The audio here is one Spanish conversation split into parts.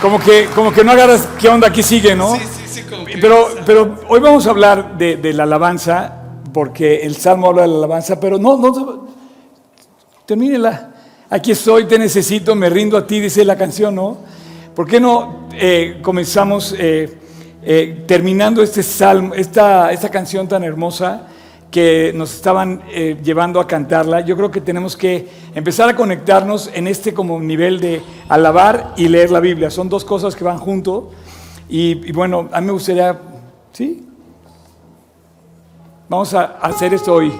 como que, como que no agarras qué onda aquí sigue, ¿no? Sí, sí, sí, como que- Pero, pero hoy vamos a hablar de, de la alabanza, porque el Salmo habla de la alabanza, pero no, no, termínela. Aquí estoy, te necesito, me rindo a ti, dice la canción, ¿no? ¿Por qué no eh, comenzamos eh, eh, terminando este salmo, esta, esta canción tan hermosa que nos estaban eh, llevando a cantarla? Yo creo que tenemos que empezar a conectarnos en este como nivel de alabar y leer la Biblia. Son dos cosas que van juntos. Y, y bueno, a mí me gustaría, ¿sí? Vamos a hacer esto hoy.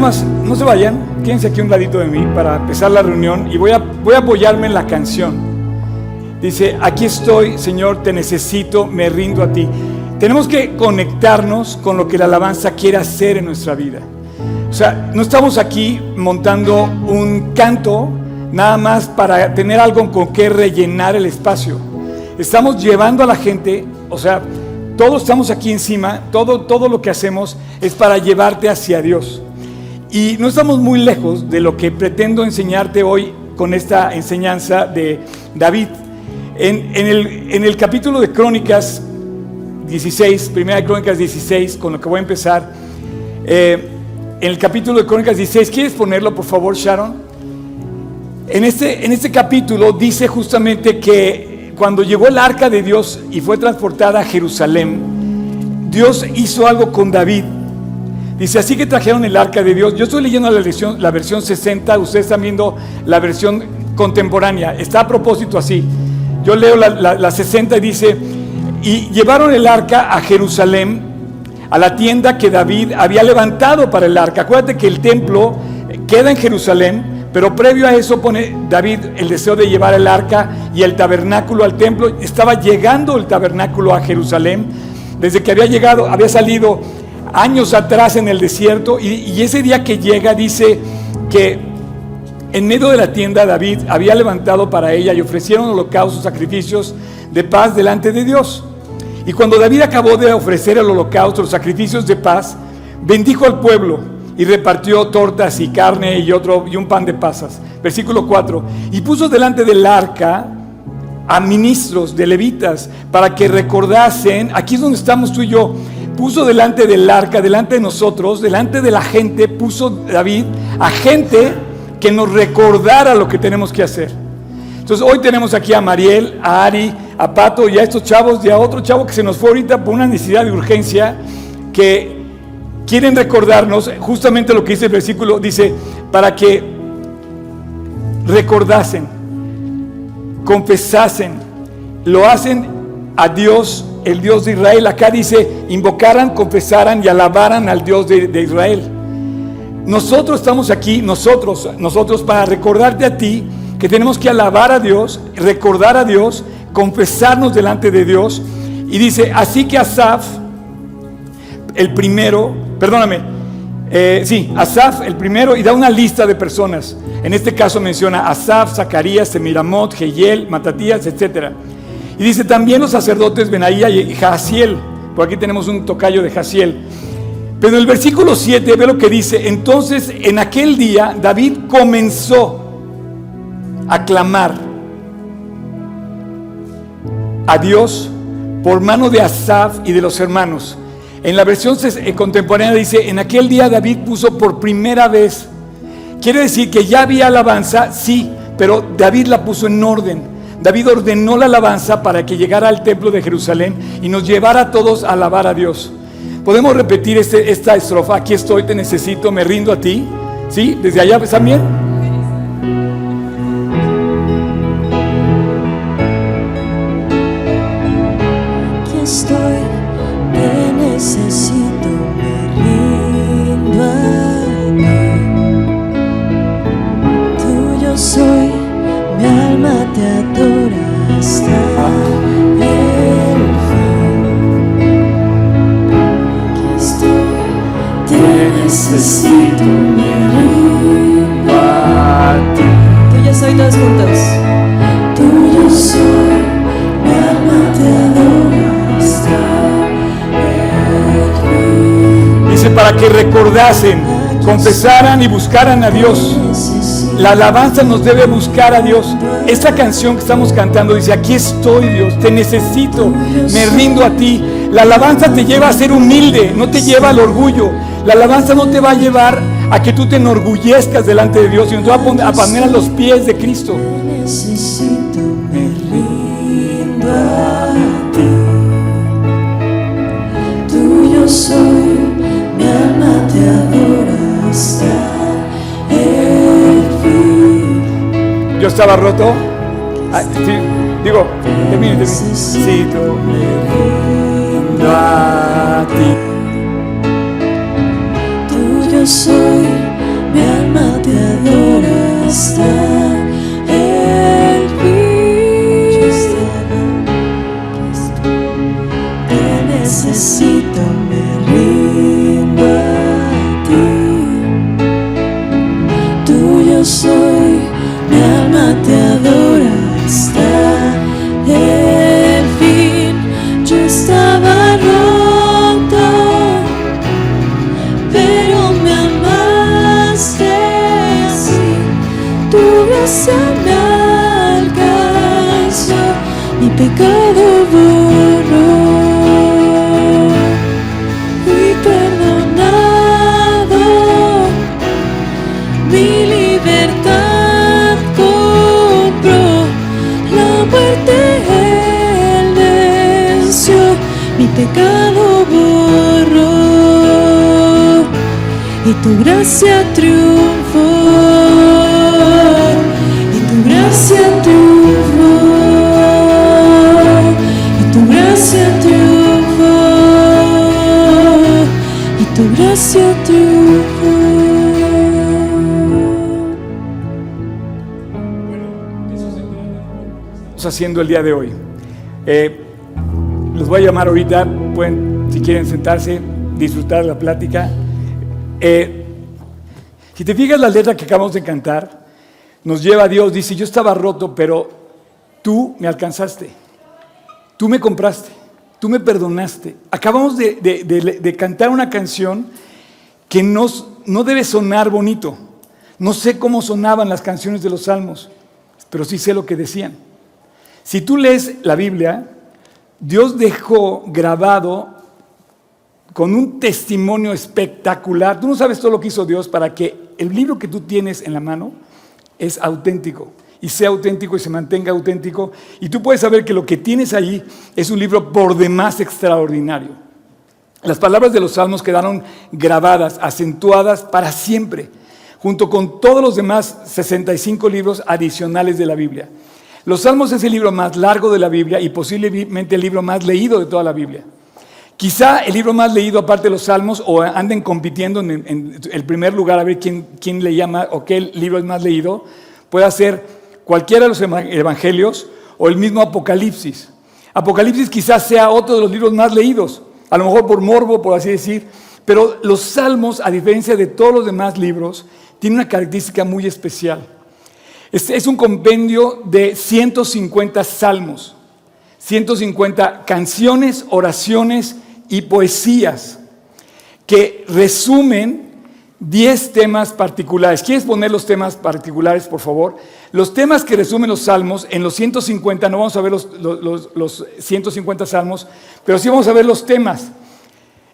Más, no se vayan, quédense aquí un ladito de mí para empezar la reunión y voy a, voy a apoyarme en la canción. Dice, aquí estoy, Señor, te necesito, me rindo a ti. Tenemos que conectarnos con lo que la alabanza quiere hacer en nuestra vida. O sea, no estamos aquí montando un canto nada más para tener algo con que rellenar el espacio. Estamos llevando a la gente, o sea, todos estamos aquí encima, todo, todo lo que hacemos es para llevarte hacia Dios. Y no estamos muy lejos de lo que pretendo enseñarte hoy con esta enseñanza de David. En, el, capítulo de Crónicas 16, primera de Crónicas 16, con lo que voy a empezar, eh, en el capítulo de Crónicas 16, ¿quieres ponerlo por favor, Sharon? Este, en este capítulo dice justamente que cuando llegó el arca de Dios y fue transportada a Jerusalén, Dios hizo algo con David. Dice, así que trajeron el arca de Dios. Yo estoy leyendo la versión, la versión 60, ustedes están viendo la versión contemporánea. Está a propósito así. Yo leo la- la 60 y dice, y llevaron el arca a Jerusalén, a la tienda que David había levantado para el arca. Acuérdate que el templo queda en Jerusalén, pero previo a eso pone David el deseo de llevar el arca y el tabernáculo al templo. Estaba llegando el tabernáculo a Jerusalén, desde que había llegado, había salido años atrás en el desierto, y, ese día que llega dice que en medio de la tienda David había levantado para ella y ofrecieron holocaustos, sacrificios de paz delante de Dios. Y cuando David acabó de ofrecer el holocausto, los sacrificios de paz, bendijo al pueblo y repartió tortas y carne y otro y un pan de pasas. Versículo 4. Y puso delante del arca a ministros de levitas para que recordasen, aquí es donde estamos tú y yo, puso delante del arca, delante de nosotros, delante de la gente, puso David a gente que nos recordara lo que tenemos que hacer. Entonces hoy tenemos aquí a Mariel, a Ari, a Pato y a estos chavos y a otro chavo que se nos fue ahorita por una necesidad de urgencia que quieren recordarnos justamente lo que dice el versículo, dice, para que recordasen, confesasen, lo hacen a Dios, el Dios de Israel. Acá dice, invocaran, confesaran y alabaran al Dios de, de Israel. Nosotros estamos aquí, nosotros, nosotros para recordarte a ti que tenemos que alabar a Dios, recordar a Dios, confesarnos delante de Dios. Y dice, así que Asaf, el primero, perdóname, eh, sí, Asaf el primero, y da una lista de personas. En este caso menciona Asaf, Zacarías, Semiramot, Jehiel, Matatías, etc. Y dice también los sacerdotes Benaía y Jaciel. Por aquí tenemos un tocayo de Jaciel. Pero el versículo 7 ve lo que dice. Entonces en aquel día David comenzó a clamar a Dios por mano de Asaf y de los hermanos. En la versión eh, contemporánea dice, en aquel día David puso por primera vez. Quiere decir que ya había alabanza, sí, pero David la puso en orden. David ordenó la alabanza para que llegara al templo de Jerusalén y nos llevara a todos a alabar a Dios. Podemos repetir este, esta estrofa, aquí estoy, te necesito, me rindo a ti. ¿Sí? Desde allá, ¿están bien? Aquí estoy, necesito, me rindo a ti. Tuyo soy, todos juntos. Tuyo soy, mi alma te adora hasta el fin. Dice para que recordasen, confesaran y buscaran a Dios. La alabanza nos debe buscar a Dios. Esta canción que estamos cantando dice, aquí estoy Dios, te necesito, me rindo a ti. La alabanza te lleva a ser humilde, no te lleva al orgullo. La alabanza no te va a llevar a que tú te enorgullezcas delante de Dios, sino te va a poner a, poner a los pies de Cristo. necesito, me rindo a ti. Tuyo soy, mi alma te adora hasta el fin. Yo estaba roto. Ah, sí, digo, termine. Necesito, me rindo a ti. Soy, mi alma te adora hasta tu gracia triunfó, y tu gracia triunfó, y tu gracia triunfó, y tu gracia triunfó. estamos haciendo el día de hoy. Eh, los voy a llamar ahorita, pueden, si quieren sentarse, disfrutar la plática. Eh, si te fijas la letra que acabamos de cantar, nos lleva a Dios, dice, yo estaba roto, pero tú me alcanzaste, tú me compraste, tú me perdonaste. Acabamos de, de- de- de cantar una canción que nos- no debe sonar bonito. No sé cómo sonaban las canciones de los salmos, pero sí sé lo que decían. Si tú lees la Biblia, Dios dejó grabado con un testimonio espectacular. Tú no sabes todo lo que hizo Dios para que el libro que tú tienes en la mano es auténtico y sea auténtico y se mantenga auténtico. Y tú puedes saber que lo que tienes ahí es un libro por demás extraordinario. Las palabras de los salmos quedaron grabadas, acentuadas para siempre, junto con todos los demás 65 libros adicionales de la Biblia. Los salmos es el libro más largo de la Biblia y posiblemente el libro más leído de toda la Biblia. Quizá el libro más leído aparte de los salmos o anden compitiendo en, el primer lugar a ver quién, quién le llama o qué libro es más leído, pueda ser cualquiera de los evangelios o el mismo Apocalipsis. Apocalipsis quizás sea otro de los libros más leídos, a lo mejor por morbo, por así decir, pero los salmos, a diferencia de todos los demás libros, tienen una característica muy especial. Es, es un compendio de 150 salmos, 150 canciones, oraciones y poesías que resumen 10 temas particulares. ¿Quieres poner los temas particulares, por favor? Los temas que resumen los salmos, en los 150, no vamos a ver los, los, 150 salmos, pero sí vamos a ver los temas.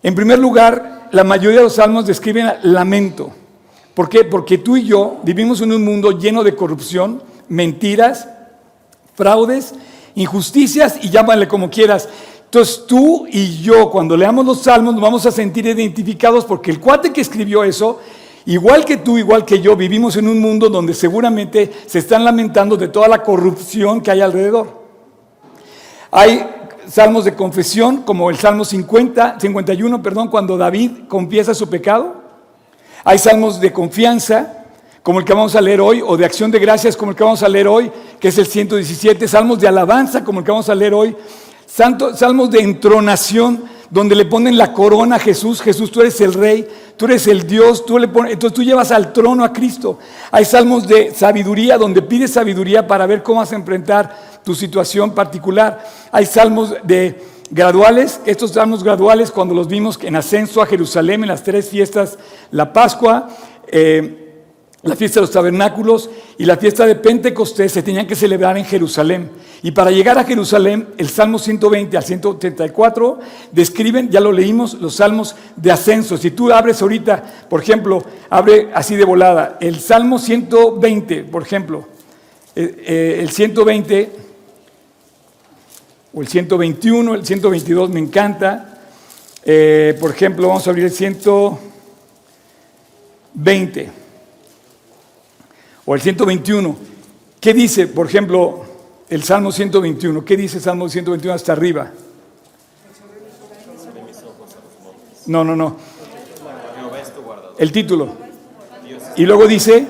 En primer lugar, la mayoría de los salmos describen lamento. ¿Por qué? Porque tú y yo vivimos en un mundo lleno de corrupción, mentiras, fraudes, injusticias y llámale como quieras. Entonces tú y yo, cuando leamos los salmos, nos vamos a sentir identificados porque el cuate que escribió eso Igual que tú, igual que yo, vivimos en un mundo donde seguramente se están lamentando de toda la corrupción que hay alrededor. Hay salmos de confesión, como el Salmo 50, 51, perdón, cuando David confiesa su pecado. Hay salmos de confianza, como el que vamos a leer hoy, o de acción de gracias, como el que vamos a leer hoy, que es el 117. Salmos de alabanza, como el que vamos a leer hoy. Salmos de entronación, donde le ponen la corona a Jesús. Jesús, tú eres el rey tú eres el Dios, tú le entonces tú llevas al trono a Cristo. Hay salmos de sabiduría donde pides sabiduría para ver cómo vas a enfrentar tu situación particular. Hay salmos de graduales, estos salmos graduales cuando los vimos en ascenso a Jerusalén en las tres fiestas, la Pascua, eh, la fiesta de los tabernáculos y la fiesta de Pentecostés se tenían que celebrar en Jerusalén. Y para llegar a Jerusalén, el Salmo 120 al 134 describen, ya lo leímos, los salmos de ascenso. Si tú abres ahorita, por ejemplo, abre así de volada, el Salmo 120, por ejemplo, eh, eh, el 120 o el 121, el 122 me encanta. Eh, por ejemplo, vamos a abrir el 120 o el 121. ¿Qué dice, por ejemplo, el Salmo 121. ¿Qué dice el Salmo 121 hasta arriba? No, no, no. El título. Y luego dice,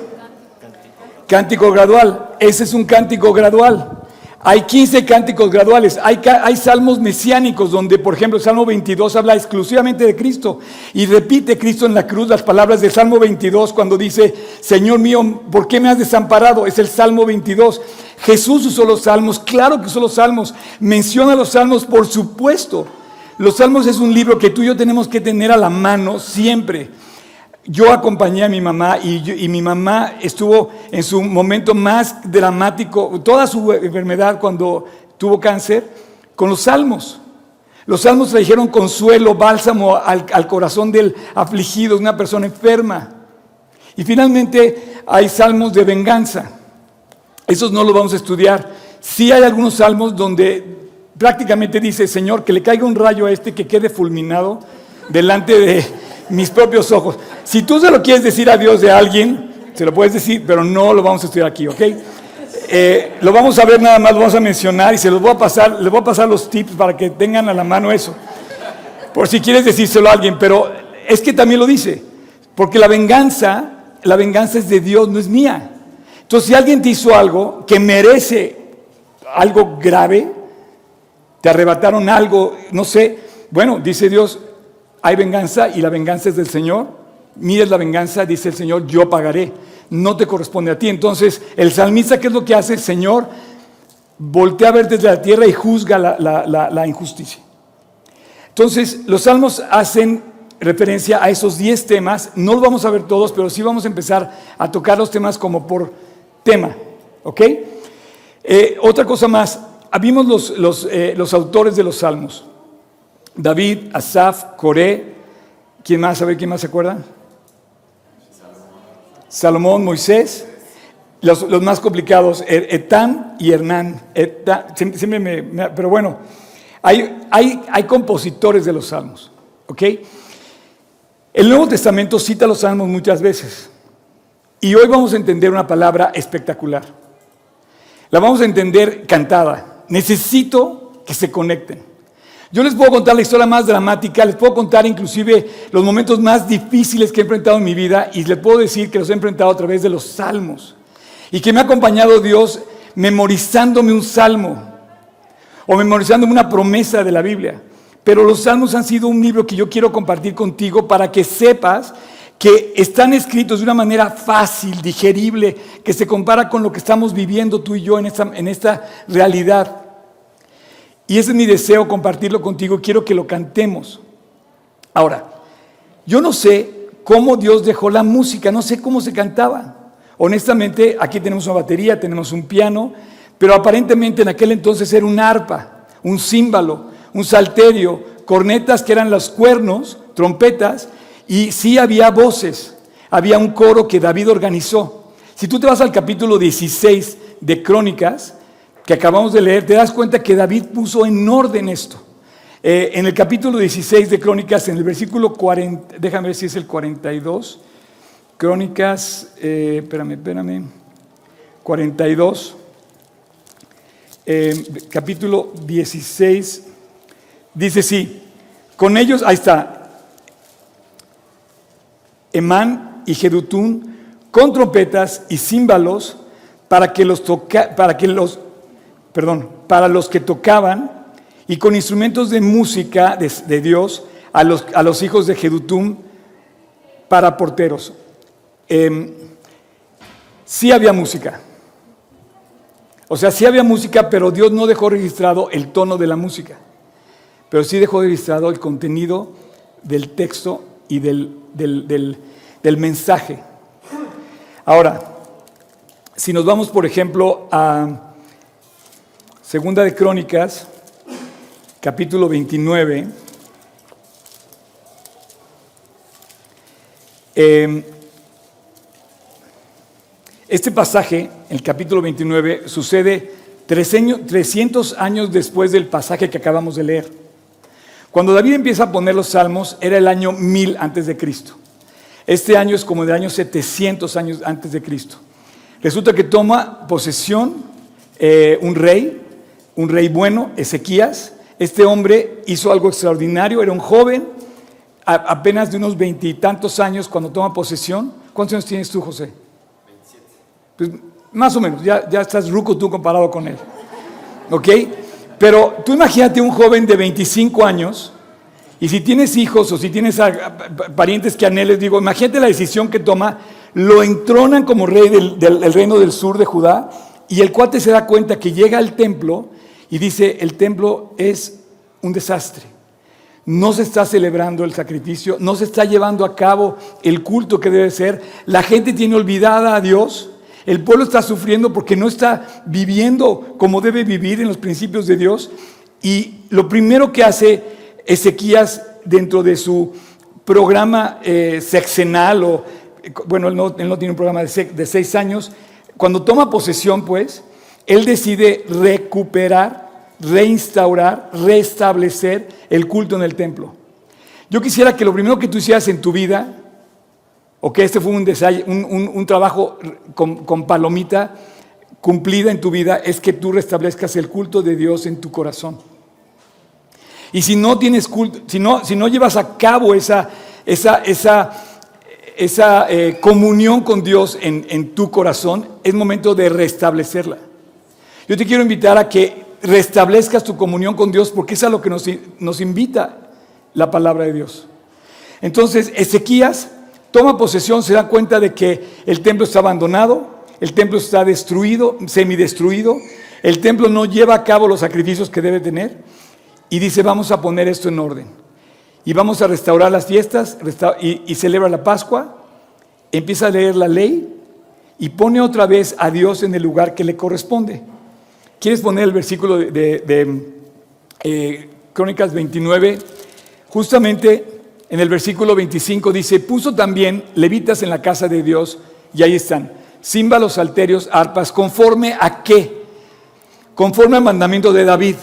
cántico gradual. Ese es un cántico gradual. Hay 15 cánticos graduales, hay, salmos mesiánicos donde, por ejemplo, el Salmo 22 habla exclusivamente de Cristo y repite Cristo en la cruz las palabras del Salmo 22 cuando dice, Señor mío, ¿por qué me has desamparado? Es el Salmo 22. Jesús usó los salmos, claro que usó los salmos, menciona los salmos, por supuesto. Los salmos es un libro que tú y yo tenemos que tener a la mano siempre. Yo acompañé a mi mamá y, mi mamá estuvo en su momento más dramático, toda su enfermedad cuando tuvo cáncer, con los salmos. Los salmos trajeron consuelo, bálsamo al, corazón del afligido, una persona enferma. Y finalmente hay salmos de venganza. Esos no los vamos a estudiar. Sí hay algunos salmos donde prácticamente dice, Señor, que le caiga un rayo a este que quede fulminado delante de mis propios ojos. Si tú se lo quieres decir a Dios de alguien, se lo puedes decir, pero no lo vamos a estudiar aquí, ¿ok? Eh, lo vamos a ver nada más, lo vamos a mencionar y se los voy a pasar, les voy a pasar los tips para que tengan a la mano eso. Por si quieres decírselo a alguien, pero es que también lo dice, porque la venganza, la venganza es de Dios, no es mía. Entonces, si alguien te hizo algo que merece algo grave, te arrebataron algo, no sé, bueno, dice Dios, hay venganza y la venganza es del Señor. Mires la venganza, dice el Señor, yo pagaré. No te corresponde a ti. Entonces, el salmista, ¿qué es lo que hace? Señor voltea a ver desde la tierra y juzga la, injusticia. Entonces, los salmos hacen referencia a esos 10 temas. No los vamos a ver todos, pero sí vamos a empezar a tocar los temas como por tema. ¿Ok? Eh, otra cosa más. Vimos los, los, eh, los autores de los salmos. David, Asaf, Coré, ¿quién más? A ver, ¿quién más se acuerda? Salomón, Moisés, los, más complicados, er, Etán y Hernán. pero bueno, hay, hay, hay compositores de los salmos. ¿Ok? El Nuevo Testamento cita los salmos muchas veces. Y hoy vamos a entender una palabra espectacular. La vamos a entender cantada. Necesito que se conecten. Yo les puedo contar la historia más dramática, les puedo contar inclusive los momentos más difíciles que he enfrentado en mi vida y les puedo decir que los he enfrentado a través de los salmos. Y que me ha acompañado Dios memorizándome un salmo o memorizándome una promesa de la Biblia. Pero los salmos han sido un libro que yo quiero compartir contigo para que sepas que están escritos de una manera fácil, digerible, que se compara con lo que estamos viviendo tú y yo en esta, en esta realidad. Y ese es mi deseo, compartirlo contigo. Quiero que lo cantemos. Ahora, yo no sé cómo Dios dejó la música, no sé cómo se cantaba. Honestamente, aquí tenemos una batería, tenemos un piano, pero aparentemente en aquel entonces era un arpa, un címbalo, un salterio, cornetas que eran los cuernos, trompetas, y sí había voces, había un coro que David organizó. Si tú te vas al capítulo 16 de Crónicas, que acabamos de leer, te das cuenta que David puso en orden esto. Eh, en el capítulo 16 de Crónicas, en el versículo 40, déjame ver si es el 42, Crónicas, eh, espérame, espérame, 42, eh, capítulo 16, dice sí, con ellos, ahí está, Emán y Jedutún con trompetas y címbalos para que los toca, para que los perdón, para los que tocaban y con instrumentos de música de, Dios a los, a los, hijos de Jedutum para porteros. Eh, sí había música. O sea, sí había música, pero Dios no dejó registrado el tono de la música. Pero sí dejó registrado el contenido del texto y del, del mensaje. Ahora, si nos vamos, por ejemplo, a Segunda de Crónicas, capítulo 29. Em, este pasaje, el capítulo 29, sucede 300 años después del pasaje que acabamos de leer. Cuando David empieza a poner los salmos, era el año 1000 antes de Cristo. Este año es como del año 700 años antes de Cristo. Resulta que toma posesión eh, un rey, un rey bueno, Ezequías. Este hombre hizo algo extraordinario, era un joven, apenas de unos veintitantos años cuando toma posesión. ¿Cuántos años tienes tú, José? 27. Pues, más o menos, ya, ya estás ruco tú comparado con él. ¿Ok? Pero tú imagínate un joven de 25 años, y si tienes hijos o si tienes parientes que anheles, digo, imagínate la decisión que toma, lo entronan como rey del, del reino del sur de Judá, y el cuate se da cuenta que llega al templo y dice, el templo es un desastre. No se está celebrando el sacrificio, no se está llevando a cabo el culto que debe ser. La gente tiene olvidada a Dios. El pueblo está sufriendo porque no está viviendo como debe vivir en los principios de Dios. Y lo primero que hace Ezequías dentro de su programa eh, sexenal, o bueno, él no, tiene un programa de, de seis años, cuando toma posesión, pues, él decide recuperar reinstaurar, restablecer el culto en el templo. Yo quisiera que lo primero que tú hicieras en tu vida, o que este fue un, un, trabajo con, palomita cumplida en tu vida, es que tú restablezcas el culto de Dios en tu corazón. Y si no tienes culto, si no, si no llevas a cabo esa, esa, esa, esa eh, comunión con Dios en, en tu corazón, es momento de restablecerla. Yo te quiero invitar a que restablezcas tu comunión con Dios, porque es a lo que nos, invita la palabra de Dios. Entonces, Ezequías toma posesión, se da cuenta de que el templo está abandonado, el templo está destruido, semidestruido, el templo no lleva a cabo los sacrificios que debe tener, y dice, vamos a poner esto en orden. Y vamos a restaurar las fiestas y celebra la Pascua, empieza a leer la ley y pone otra vez a Dios en el lugar que le corresponde. ¿Quieres poner el versículo de, eh, Crónicas 29? Justamente en el versículo 25 dice, puso también levitas en la casa de Dios, y ahí están, címbalos, alterios, arpas, conforme a qué? Conforme al mandamiento de David.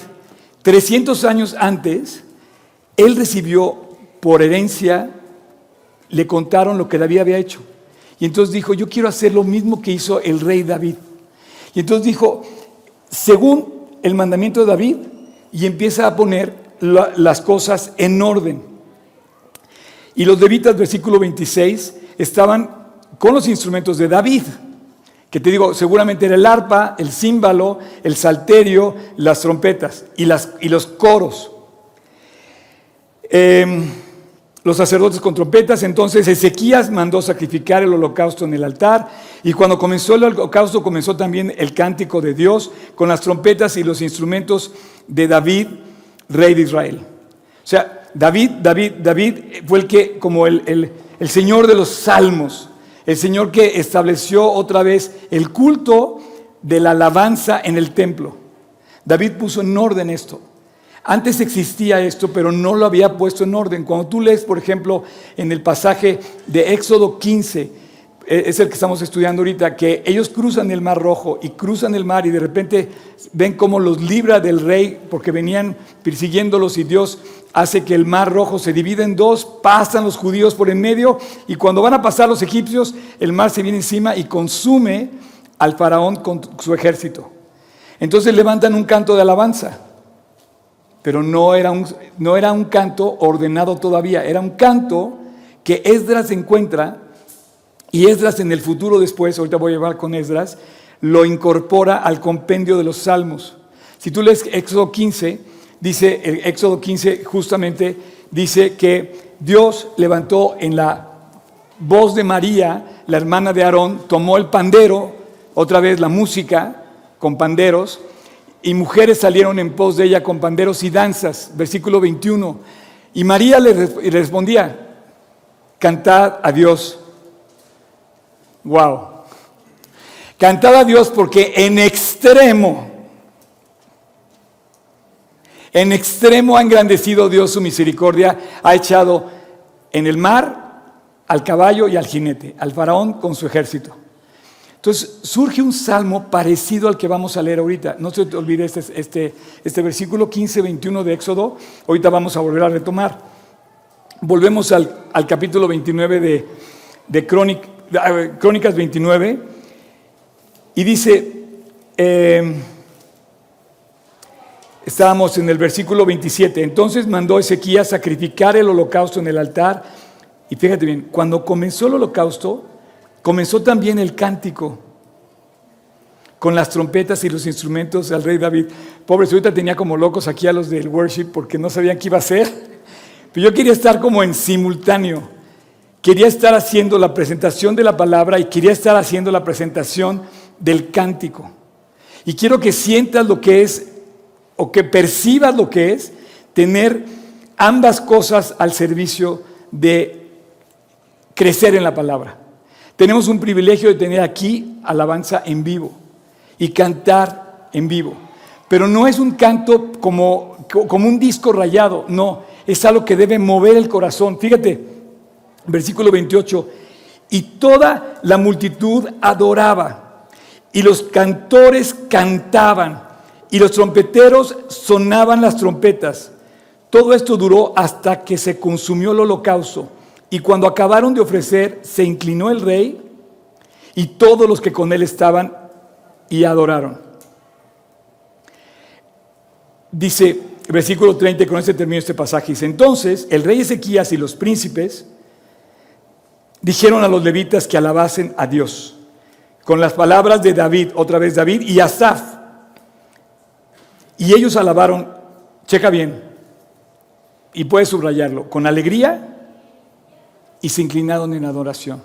300 años antes, él recibió por herencia, le contaron lo que David había hecho. Y entonces dijo, yo quiero hacer lo mismo que hizo el rey David. Y entonces dijo, según el mandamiento de David, y empieza a poner las cosas en orden. Y los levitas, versículo 26, estaban con los instrumentos de David, que te digo, seguramente era el arpa, el címbalo, el salterio, las trompetas y, y los coros. Em, los sacerdotes con trompetas, entonces Ezequías mandó sacrificar el holocausto en el altar y cuando comenzó el holocausto comenzó también el cántico de Dios con las trompetas y los instrumentos de David, rey de Israel. O sea, David, David, David fue el que, como el, el Señor de los salmos, el Señor que estableció otra vez el culto de la alabanza en el templo. David puso en orden esto. Antes existía esto, pero no lo había puesto en orden. Cuando tú lees, por ejemplo, en el pasaje de Éxodo 15, e, es el que estamos estudiando ahorita, que ellos cruzan el mar rojo y cruzan el mar y de repente ven cómo los libra del rey porque venían persiguiéndolos y Dios hace que el mar rojo se divida en dos, pasan los judíos por en medio y cuando van a pasar los egipcios, el mar se viene encima y consume al faraón con su ejército. Entonces levantan un canto de alabanza pero no era, un, no era un canto ordenado todavía, era un canto que Esdras encuentra y Esdras en el futuro después, ahorita voy a llevar con Esdras, lo incorpora al compendio de los salmos. Si tú lees Éxodo 15, dice, el Éxodo 15 justamente dice que Dios levantó en la voz de María, la hermana de Aarón, tomó el pandero, otra vez la música con panderos, y mujeres salieron en pos de ella con panderos y danzas, versículo 21. Y María le respondía, cantad a Dios. Wow. Cantad a Dios porque en extremo, en extremo ha engrandecido Dios su misericordia, ha echado en el mar al caballo y al jinete, al faraón con su ejército. Entonces surge un salmo parecido al que vamos a leer ahorita. No se olvide este, este, este versículo 15-21 de Éxodo. Ahorita vamos a volver a retomar. Volvemos al, capítulo 29 de, de Crónicas 29 y dice, em, estábamos en el versículo 27, entonces mandó Ezequías sacrificar el holocausto en el altar y fíjate bien, cuando comenzó el holocausto, Comenzó también el cántico con las trompetas y los instrumentos al rey David. Pobre, ahorita tenía como locos aquí a los del worship porque no sabían qué iba a hacer. Pero yo quería estar como en simultáneo. Quería estar haciendo la presentación de la palabra y quería estar haciendo la presentación del cántico. Y quiero que sientas lo que es, o que percibas lo que es, tener ambas cosas al servicio de crecer en la palabra. Tenemos un privilegio de tener aquí alabanza en vivo y cantar en vivo. Pero no es un canto como, como un disco rayado, no, es algo que debe mover el corazón. Fíjate, versículo 28, y toda la multitud adoraba, y los cantores cantaban, y los trompeteros sonaban las trompetas. Todo esto duró hasta que se consumió el holocausto y cuando acabaron de ofrecer, se inclinó el rey y todos los que con él estaban y adoraron. Dice, versículo 30, con este término este pasaje, dice, entonces el rey Ezequías y los príncipes dijeron a los levitas que alabasen a Dios, con las palabras de David, otra vez David y Asaf. Y ellos alabaron, checa bien, y puedes subrayarlo, con alegría y se inclinaron en adoración.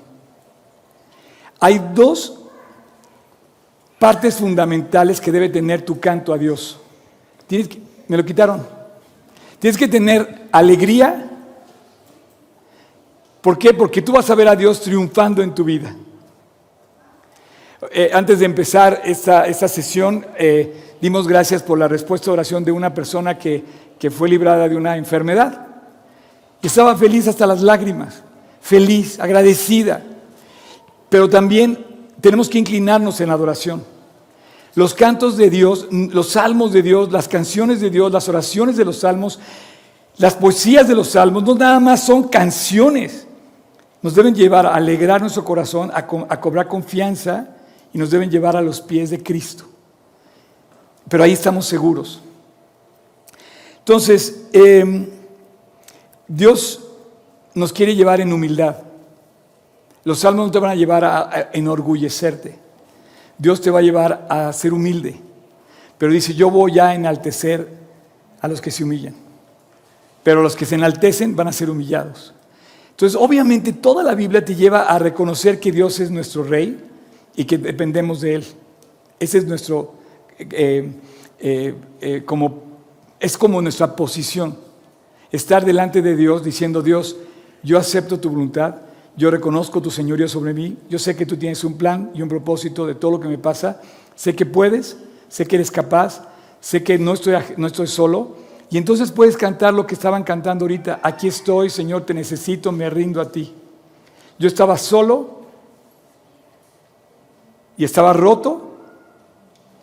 Hay dos partes fundamentales que debe tener tu canto a Dios. Me lo quitaron. Tienes que tener alegría. ¿Por qué? Porque tú vas a ver a Dios triunfando en tu vida. Eh, antes de empezar esta, esta sesión, eh, dimos gracias por la respuesta de oración de una persona que, que fue librada de una enfermedad. Estaba feliz hasta las lágrimas feliz, agradecida. Pero también tenemos que inclinarnos en adoración. Los cantos de Dios, los salmos de Dios, las canciones de Dios, las oraciones de los salmos, Las poesías de los salmos no nada más son canciones. Nos deben llevar a alegrar nuestro corazón, a, co- a cobrar confianza y nos deben llevar a los pies de Cristo. Pero ahí estamos seguros. Entonces, eh, Dios nos quiere llevar en humildad. Los salmos no te van a llevar a, enorgullecerte. Dios te va a llevar a ser humilde. Pero dice, yo voy a enaltecer a los que se humillan. Pero los que se enaltecen van a ser humillados. Entonces, obviamente, toda la Biblia te lleva a reconocer que Dios es nuestro rey y que dependemos de Él. Ese es nuestro, eh, eh, eh, como, es como nuestra posición. Estar delante de Dios diciendo, Dios, yo acepto tu voluntad, yo reconozco tu señorío sobre mí, yo sé que tú tienes un plan y un propósito de todo lo que me pasa, sé que puedes, sé que eres capaz, sé que no estoy, no estoy solo. Y entonces puedes cantar lo que estaban cantando ahorita, aquí estoy, Señor, te necesito, me rindo a ti. Yo estaba solo y estaba roto,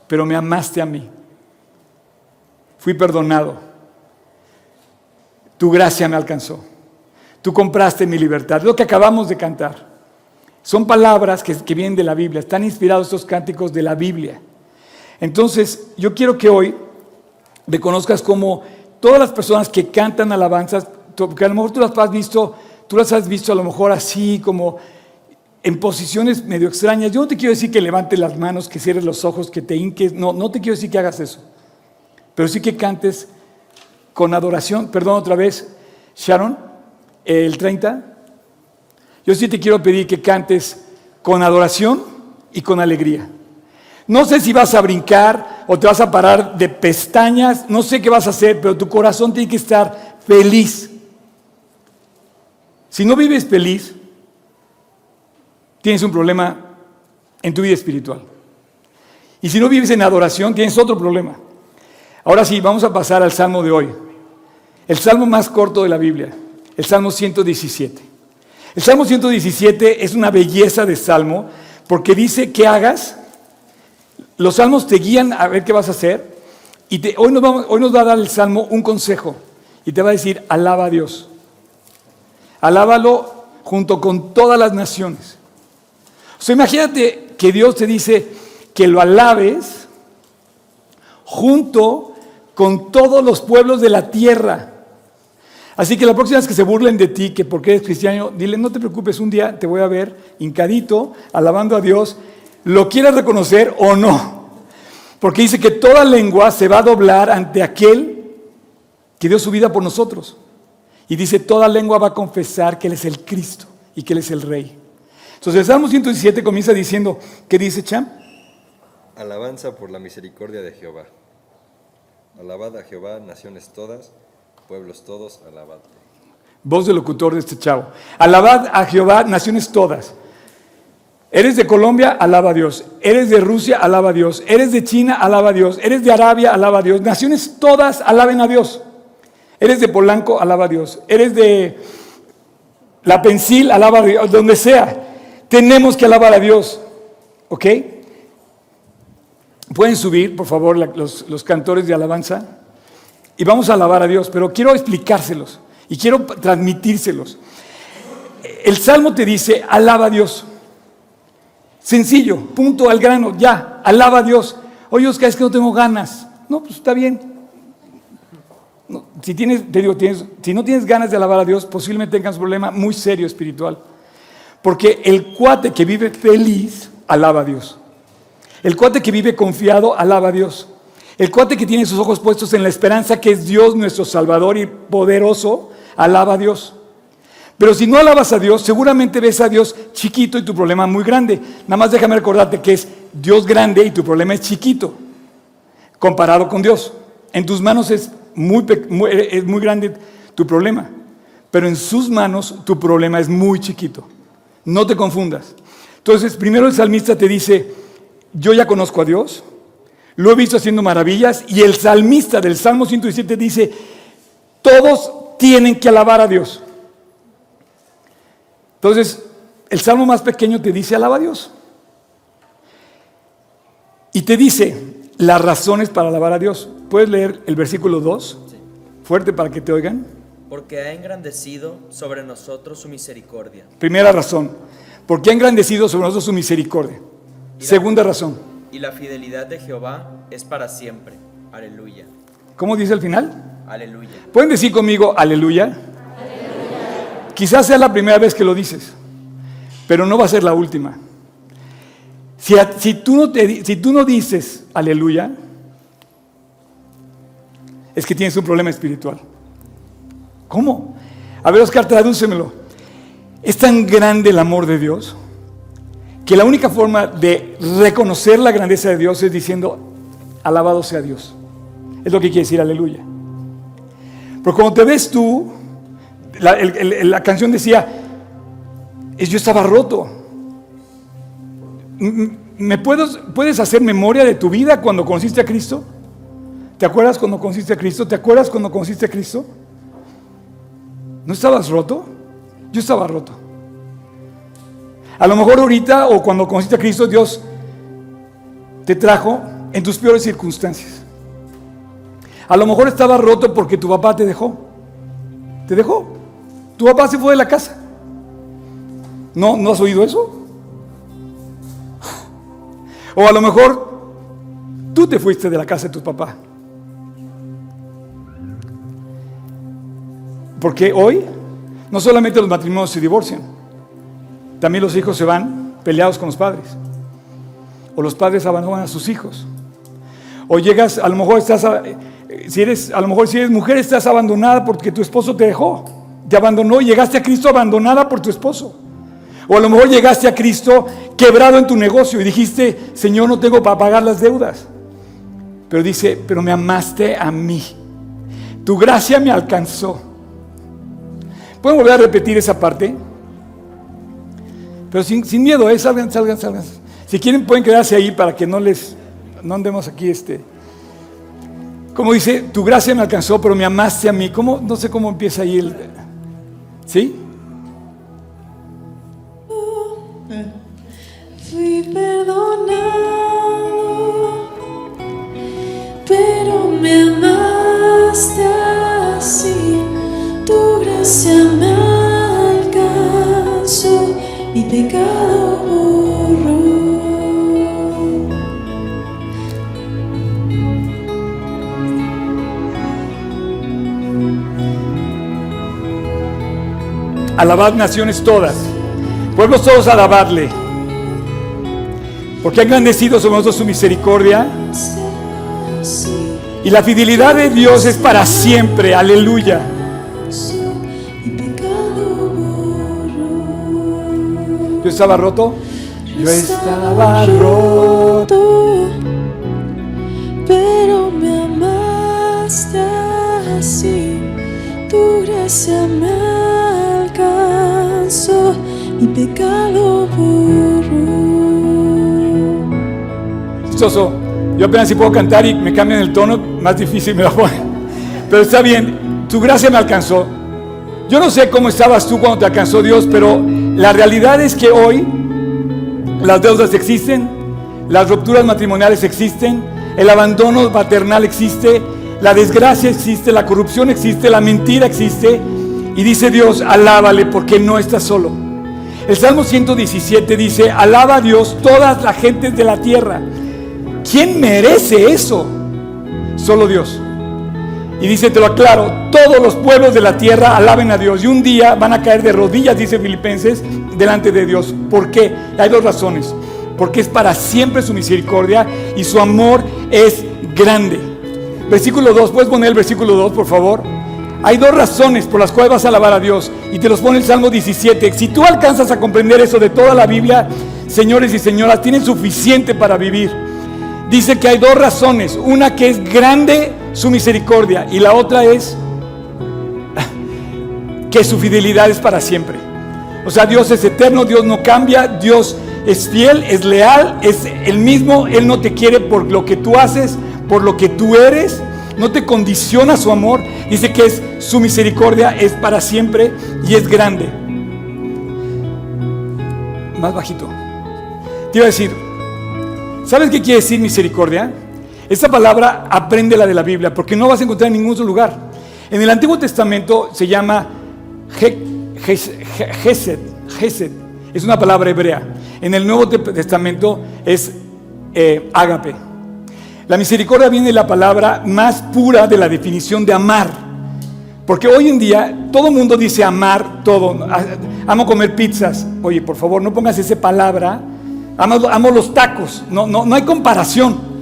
pero me amaste a mí. Fui perdonado. Tu gracia me alcanzó. Tú compraste mi libertad. Lo que acabamos de cantar. Son palabras que, vienen de la Biblia. Están inspirados estos cánticos de la Biblia. Entonces, yo quiero que hoy reconozcas como todas las personas que cantan alabanzas, porque a lo mejor tú las has visto, tú las has visto a lo mejor así como en posiciones medio extrañas. Yo no te quiero decir que levantes las manos, que cierres los ojos, que te hinques. No, no te quiero decir que hagas eso. Pero sí que cantes con adoración. Perdón otra vez, Sharon, el 30. Yo sí te quiero pedir que cantes con adoración y con alegría. No sé si vas a brincar o te vas a parar de pestañas, no sé qué vas a hacer, pero tu corazón tiene que estar feliz. Si no vives feliz, tienes un problema en tu vida espiritual. Y si no vives en adoración, tienes otro problema. Ahora sí, vamos a pasar al salmo de hoy. El salmo más corto de la Biblia, el salmo 117. El salmo 117 es una belleza de salmo porque dice que hagas. Los salmos te guían a ver qué vas a hacer. Y te- hoy, nos vamos- hoy nos va a dar el salmo un consejo. Y te va a decir, alaba a Dios. Alábalo junto con todas las naciones. O sea, imagínate que Dios te dice que lo alabes junto con todos los pueblos de la tierra. Así que la próxima vez que se burlen de ti, que porque eres cristiano, dile, no te preocupes, un día te voy a ver hincadito, alabando a Dios, lo quieras reconocer o no. Porque dice que toda lengua se va a doblar ante aquel que dio su vida por nosotros. Y dice, toda lengua va a confesar que Él es el Cristo y que Él es el Rey. Entonces el Salmo 117 comienza diciendo, ¿qué dice Cham? Alabanza por la misericordia de Jehová. Alabad a Jehová, naciones todas, pueblos todos, alabadle. Voz del locutor de este chavo. Alabad a Jehová, naciones todas. Eres de Colombia, alaba a Dios. Eres de Rusia, alaba a Dios. Eres de China, alaba a Dios. Eres de Arabia, alaba a Dios. Naciones todas alaben a Dios. Eres de Polanco, alaba a Dios. Eres de La Pensil, alaba a Dios. Donde sea. Tenemos que alabar a Dios. ¿Ok? Pueden subir, por favor, los, los cantores de alabanza. Y vamos a alabar a Dios, pero quiero explicárselos y quiero transmitírselos. El Salmo te dice, alaba a Dios. Sencillo, punto al grano, ya, alaba a Dios. Oye, Oscar, es que no tengo ganas. No, pues está bien. No, si, tienes, te digo, tienes- si no tienes ganas de alabar a Dios, posiblemente tengas un problema muy serio espiritual. Porque el cuate que vive feliz, alaba a Dios. El cuate que vive confiado, alaba a Dios. El cuate que tiene sus ojos puestos en la esperanza que es Dios nuestro Salvador y poderoso, alaba a Dios. Pero si no alabas a Dios, seguramente ves a Dios chiquito y tu problema muy grande. Nada más déjame recordarte que es Dios grande y tu problema es chiquito, comparado con Dios. En tus manos es muy, muy- es muy grande tu problema, pero en sus manos tu problema es muy chiquito. No te confundas. Entonces, primero el salmista te dice, yo ya conozco a Dios, lo he visto haciendo maravillas, y el salmista del Salmo 117 dice, todos tienen que alabar a Dios. Entonces, el salmo más pequeño te dice, alaba a Dios. Y te dice las razones para alabar a Dios. ¿Puedes leer el versículo 2? Fuerte para que te oigan. porque ha engrandecido sobre nosotros su misericordia. Primera razón, porque ha engrandecido sobre nosotros su misericordia. Segunda razón, Y la fidelidad de Jehová es para siempre. Aleluya. ¿cómo dice el final? Aleluya. ¿Pueden decir conmigo aleluya? Quizás sea la primera vez que lo dices, pero no va a ser la última. Si, tú, no te si tú no dices aleluya, es que tienes un problema espiritual. ¿Cómo? A ver, Oscar, tradúcemelo. Es tan grande el amor de Dios que la única forma de reconocer la grandeza de Dios es diciendo, alabado sea Dios. Es lo que quiere decir aleluya. Pero cuando te ves tú, la, la canción decía, yo estaba roto. ¿Me puedes, puedes hacer memoria de tu vida cuando conociste a Cristo? ¿Te acuerdas cuando conociste a Cristo? ¿Te acuerdas cuando conociste a Cristo? ¿No estabas roto? Yo estaba roto. A lo mejor ahorita o cuando conociste a Cristo, Dios te trajo en tus peores circunstancias. A lo mejor estaba roto porque tu papá te dejó. Te dejó. Tu papá se fue de la casa. ¿No, ¿no has oído eso? O a lo mejor tú te fuiste de la casa de tu papá. Porque hoy no solamente los matrimonios se divorcian, también los hijos se van peleados con los padres. O los padres abandonan a sus hijos. O llegas, a lo mejor estás, eh, si eres, a lo mejor si eres mujer estás abandonada porque tu esposo te dejó, te abandonó y llegaste a Cristo abandonada por tu esposo. O a lo mejor llegaste a Cristo quebrado en tu negocio y dijiste, Señor, no tengo para pagar las deudas. Pero dice, pero me amaste a mí. Tu gracia me alcanzó. ¿Pueden volver a repetir esa parte? Pero sin, sin miedo, ¿eh? salgan, salgan, salgan. Si quieren pueden quedarse ahí para que no les, no andemos aquí este. Como dice, tu gracia me alcanzó, pero me amaste a mí. ¿Cómo? No sé cómo empieza ahí el... ¿Sí? Fui perdonado, pero me amaste así. Tu gracia me mi pecado borró. Alabad naciones todas, pueblos todos alabadle, porque ha engrandecido sobre nosotros su misericordia y la fidelidad de Dios es para siempre, aleluya. Estaba roto, yo estaba roto, pero me amaste así. Tu gracia me alcanzó, mi pecado borró. chistoso. Yo apenas si puedo cantar y me cambian el tono, más difícil me lo ponen. Pero está bien, tu gracia me alcanzó. Yo no sé cómo estabas tú cuando te alcanzó Dios, pero la realidad es que hoy las deudas existen, las rupturas matrimoniales existen, el abandono paternal existe, la desgracia existe, la corrupción existe, la mentira existe. Y dice Dios, alábale porque no estás solo. El Salmo 117 dice, alaba a Dios todas las gentes de la tierra. ¿Quién merece eso? Solo Dios. Y dice, te lo aclaro, todos los pueblos de la tierra alaben a Dios y un día van a caer de rodillas, dice Filipenses, delante de Dios. ¿Por qué? Hay dos razones. Porque es para siempre su misericordia y su amor es grande. Versículo 2, ¿puedes poner el versículo 2, por favor? Hay dos razones por las cuales vas a alabar a Dios y te los pone el Salmo 17. Si tú alcanzas a comprender eso de toda la Biblia, señores y señoras, tienen suficiente para vivir. Dice que hay dos razones. Una que es grande su misericordia y la otra es que su fidelidad es para siempre. O sea, Dios es eterno, Dios no cambia, Dios es fiel, es leal, es el mismo. Él no te quiere por lo que tú haces, por lo que tú eres. No te condiciona su amor. Dice que es su misericordia es para siempre y es grande. Más bajito. Te iba a decir, ¿Sabes qué quiere decir misericordia? Esta palabra apréndela de la Biblia, porque no vas a encontrar en ningún otro lugar. En el Antiguo Testamento se llama Gesed, Gesed. Es una palabra hebrea. En el Nuevo Te- Testamento es eh, ágape. La misericordia viene de la palabra más pura de la definición de amar. Porque hoy en día todo mundo dice amar todo. Ah, Amo comer pizzas. Oye, por favor, no pongas esa palabra. Amo, amo los tacos. No, no, no hay comparación.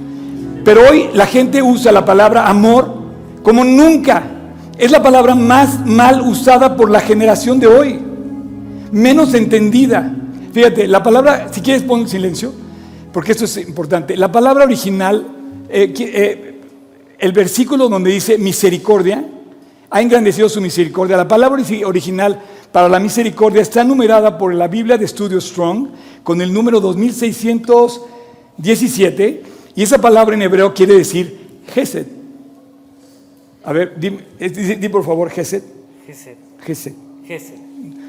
Pero hoy la gente usa la palabra amor como nunca. Es la palabra más mal usada por la generación de hoy. Menos entendida. Fíjate, la palabra, si quieres pon silencio, porque esto es importante. La palabra original, eh, eh, el versículo donde dice misericordia, ha engrandecido su misericordia. La palabra origi- original para la misericordia está numerada por la Biblia de Estudio Strong con el número 2617 y esa palabra en hebreo quiere decir Gesed. A ver, di, di- di por favor Gesed. Gesed, Gesed. Gesed.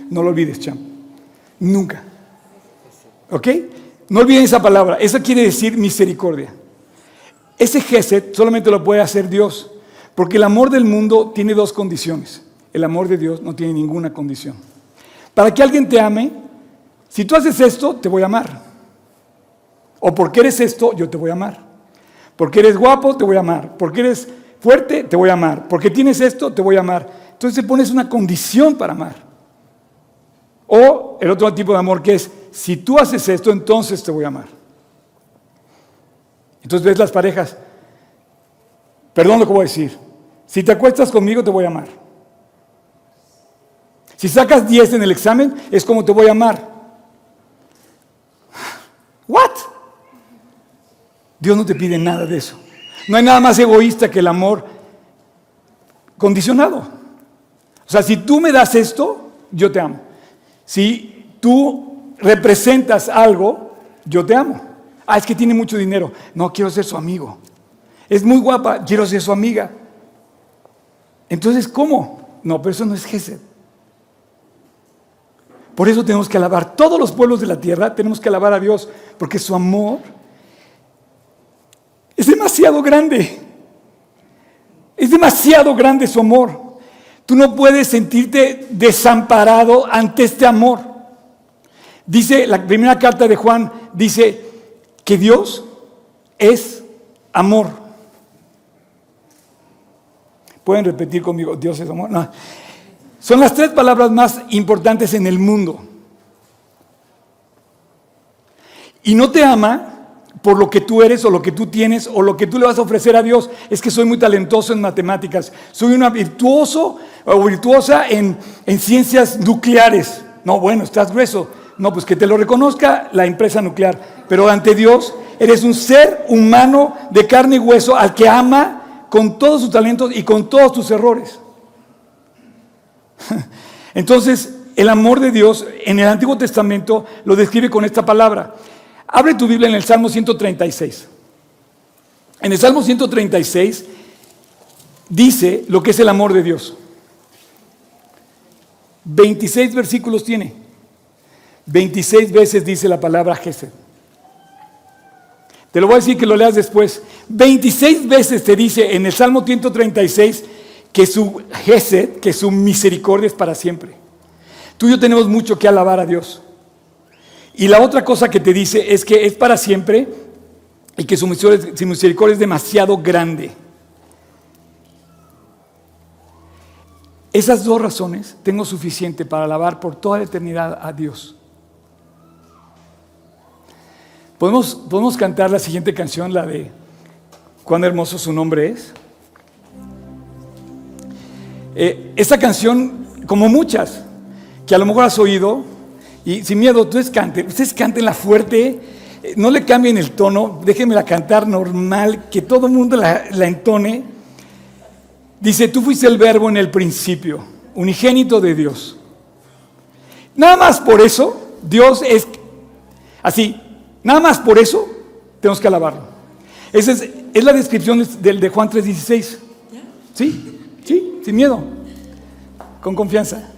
No lo olvides, Cham. Nunca. ¿Ok? No olviden esa palabra. Esa quiere decir misericordia. Ese Gesed solamente lo puede hacer Dios. Porque el amor del mundo tiene dos condiciones. El amor de Dios no tiene ninguna condición. Para que alguien te ame, si tú haces esto, te voy a amar. O porque eres esto, yo te voy a amar. Porque eres guapo, te voy a amar. Porque eres fuerte, te voy a amar. Porque tienes esto, te voy a amar. Entonces pones una condición para amar. O el otro tipo de amor que es, si tú haces esto, entonces te voy a amar. Entonces ves las parejas, perdón lo que voy a decir, si te acuestas conmigo te voy a amar. Si sacas 10 en el examen, es como te voy a amar. ¿What? Dios no te pide nada de eso. No hay nada más egoísta que el amor condicionado. O sea, si tú me das esto, yo te amo. Si tú representas algo, yo te amo. Ah, es que tiene mucho dinero. No, quiero ser su amigo. Es muy guapa, quiero ser su amiga. Entonces, ¿cómo? No, pero eso no es Gesed. Por eso tenemos que alabar. Todos los pueblos de la tierra tenemos que alabar a Dios, porque su amor es demasiado grande. Es demasiado grande su amor. Tú no puedes sentirte desamparado ante este amor. Dice la primera carta de Juan, dice que Dios es amor. ¿Pueden repetir conmigo? Dios es amor. Son las tres palabras más importantes en el mundo. Y no te ama por lo que tú eres o lo que tú tienes o lo que tú le vas a ofrecer a Dios. Es que soy muy talentoso en matemáticas, soy una virtuoso o virtuosa en, en ciencias nucleares. No, bueno, estás grueso. No, pues que te lo reconozca la empresa nuclear. Pero ante Dios eres un ser humano de carne y hueso al que ama con todos sus talentos y con todos tus errores. Entonces, el amor de Dios en el Antiguo Testamento lo describe con esta palabra. Abre tu Biblia en el Salmo 136. En el Salmo 136 dice lo que es el amor de Dios. 26 versículos tiene. 26 veces dice la palabra Gesed. Te lo voy a decir que lo leas después. 26 veces te dice en el Salmo 136 que su Gesed, que su misericordia es para siempre. Tú y yo tenemos mucho que alabar a Dios. Y la otra cosa que te dice es que es para siempre y que su misericordia, es demasiado grande. Esas dos razones tengo suficiente para alabar por toda la eternidad a Dios. ¿Podemos, podemos cantar la siguiente canción, la de Cuán hermoso su nombre es. Eh, esta canción, como muchas, que a lo mejor has oído, y sin miedo, ustedes canten, ustedes cantenla fuerte, eh, no le cambien el tono, déjenmela cantar normal, que todo el mundo la, entone. Dice, tú fuiste el verbo en el principio, unigénito de Dios. Nada más por eso, Dios es así, nada más por eso tenemos que alabarlo. Esa es, es la descripción del de Juan 3:16. Sí, sí, sin miedo, con confianza.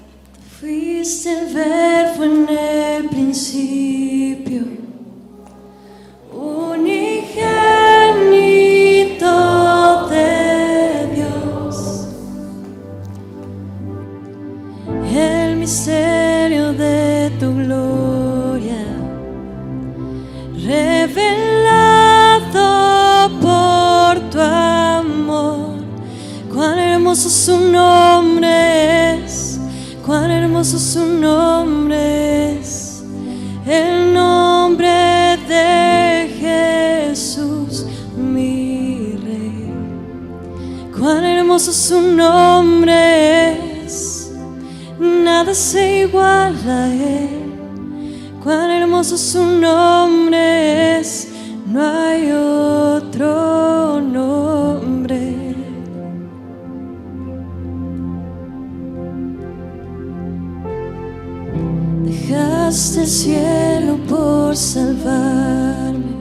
Fuiste el verbo en el principio, unigénito de Dios, el misterio de tu gloria, revelado por tu amor, cuán hermoso su nombre es cuán hermoso su nombre es, el nombre de Jesús, mi rey. Cuán hermoso su nombre es, nada se iguala a él. Cuán hermoso su nombre es, no hay otro nombre. El cielo por salvarme,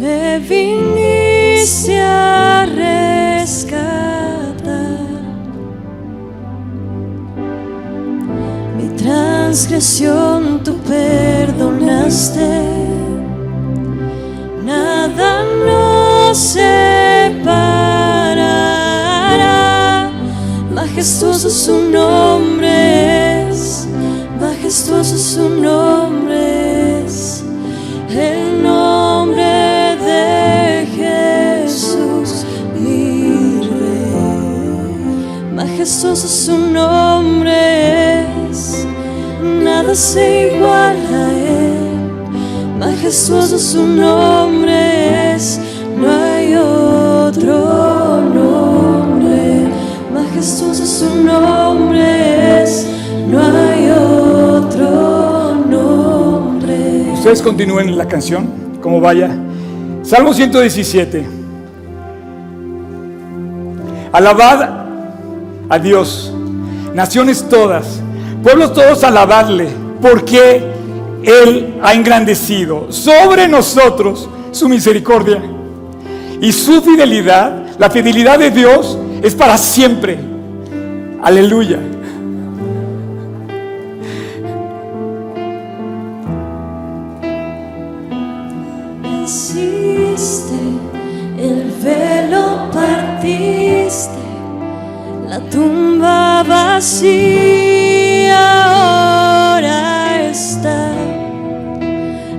me viniste a rescatar. Mi transgresión tú perdonaste, nada nos separará. Majestuoso majestuoso su nombre es, el nombre de Jesús, mi rey. Majestuoso su nombre es, nada se iguala a él. Majestuoso su nombre es, no hay otro Ustedes continúen la canción, como vaya. Salmo 117. Alabad a Dios, naciones todas, pueblos todos alabadle, porque Él ha engrandecido sobre nosotros su misericordia y su fidelidad. La fidelidad de Dios es para siempre. Aleluya. La tumba vacía ahora está.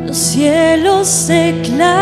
Los cielos declaran,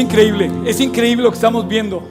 increíble, es increíble lo que estamos viendo.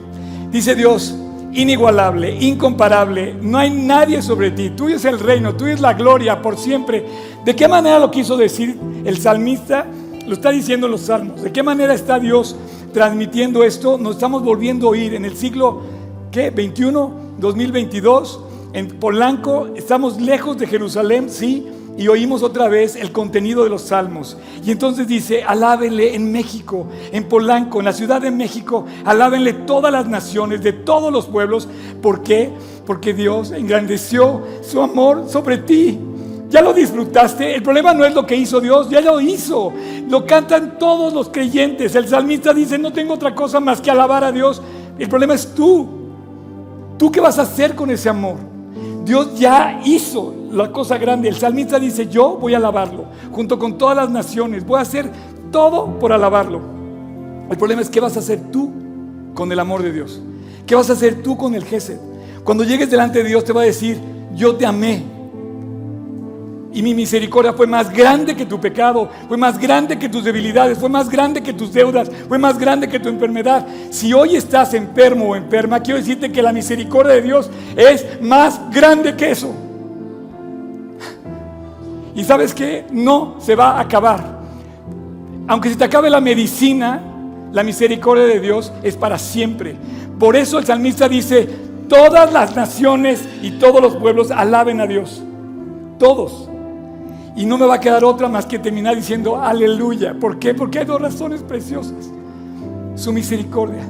Dice Dios, inigualable, incomparable, no hay nadie sobre ti. Tuyo es el reino, tuyo es la gloria por siempre. ¿De qué manera lo quiso decir el salmista? Lo está diciendo en los salmos. ¿De qué manera está Dios transmitiendo esto? Nos estamos volviendo a oír en el siglo ¿qué? 21, 2022, en Polanco, estamos lejos de Jerusalén, sí, y oímos otra vez el contenido de los salmos. Y entonces dice, alábenle en México, en Polanco, en la Ciudad de México, alábenle todas las naciones, de todos los pueblos. ¿Por qué? Porque Dios engrandeció su amor sobre ti. Ya lo disfrutaste. El problema no es lo que hizo Dios, ya lo hizo. Lo cantan todos los creyentes. El salmista dice, no tengo otra cosa más que alabar a Dios. El problema es tú. ¿Tú qué vas a hacer con ese amor? Dios ya hizo la cosa grande. El salmista dice, yo voy a alabarlo, junto con todas las naciones. Voy a hacer todo por alabarlo. El problema es qué vas a hacer tú con el amor de Dios. ¿Qué vas a hacer tú con el Gesed? Cuando llegues delante de Dios te va a decir, yo te amé. Y mi misericordia fue más grande que tu pecado, fue más grande que tus debilidades, fue más grande que tus deudas, fue más grande que tu enfermedad. Si hoy estás enfermo o enferma, quiero decirte que la misericordia de Dios es más grande que eso. Y sabes que no se va a acabar. Aunque se te acabe la medicina, la misericordia de Dios es para siempre. Por eso el salmista dice, todas las naciones y todos los pueblos alaben a Dios. Todos. Y no me va a quedar otra más que terminar diciendo aleluya. ¿Por qué? Porque hay dos razones preciosas. Su misericordia.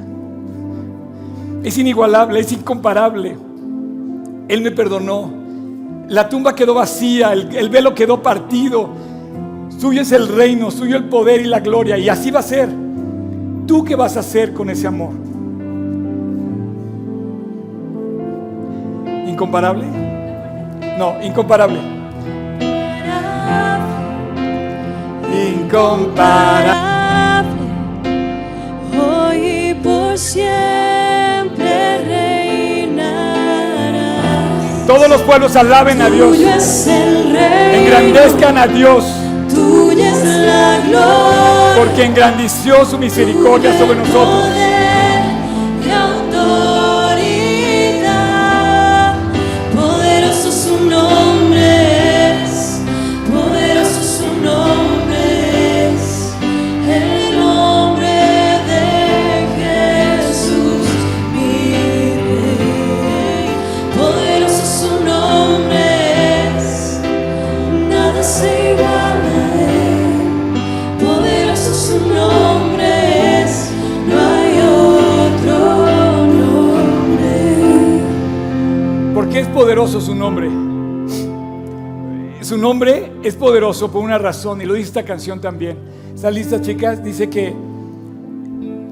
Es inigualable, es incomparable. Él me perdonó. La tumba quedó vacía, el, el velo quedó partido. Suyo es el reino, suyo el poder y la gloria. Y así va a ser. ¿Tú qué vas a hacer con ese amor? ¿Incomparable? No, incomparable. Incomparable. Hoy por siempre Todos los pueblos alaben a Dios. Engrandezcan a Dios. tuya es la gloria. Porque engrandeció su misericordia sobre nosotros. Poderoso su nombre? Su nombre es poderoso por una razón y lo dice esta canción también. ¿Están listas, chicas? Dice que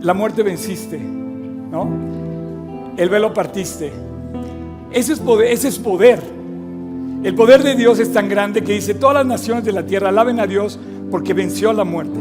la muerte venciste, ¿no? El velo partiste. Ese es poder. Ese es poder. El poder de Dios es tan grande que dice, todas las naciones de la tierra alaben a Dios porque venció la muerte.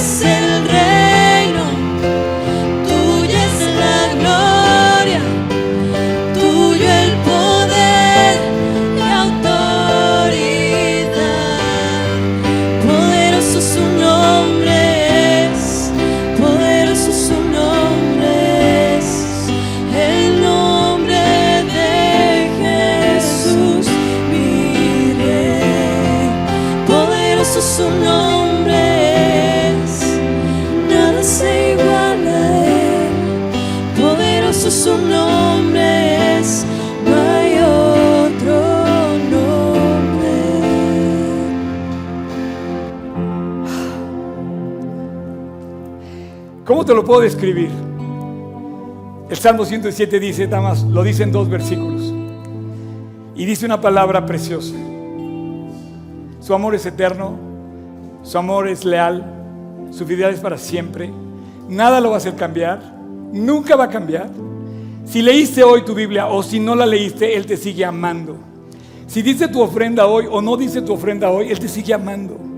Tuyo puedo describir? El Salmo 107 dice, nada más, lo dice en dos versículos. Y dice una palabra preciosa. Su amor es eterno, su amor es leal, su fidelidad es para siempre. Nada lo va a hacer cambiar, nunca va a cambiar. Si leíste hoy tu Biblia o si no la leíste, Él te sigue amando. Si dice tu ofrenda hoy o no dice tu ofrenda hoy, Él te sigue amando.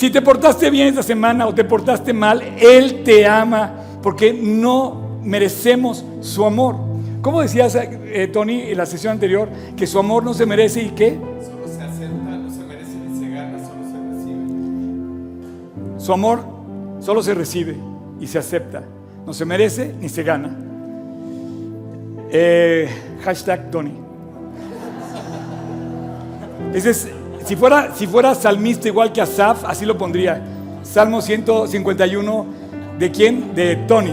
Si te portaste bien esta semana o te portaste mal, Él te ama porque no merecemos su amor. ¿Cómo decías, eh, Tony, en la sesión anterior, que su amor no se merece y qué? Solo se acepta, no se merece ni se gana, solo se recibe. Su amor solo se recibe y se acepta. No se merece ni se gana. Eh, hashtag Tony. Ese es- si, fuera, si fuera salmista igual que Asaf, así lo pondría. Salmo 151, ¿de quién? De Tony.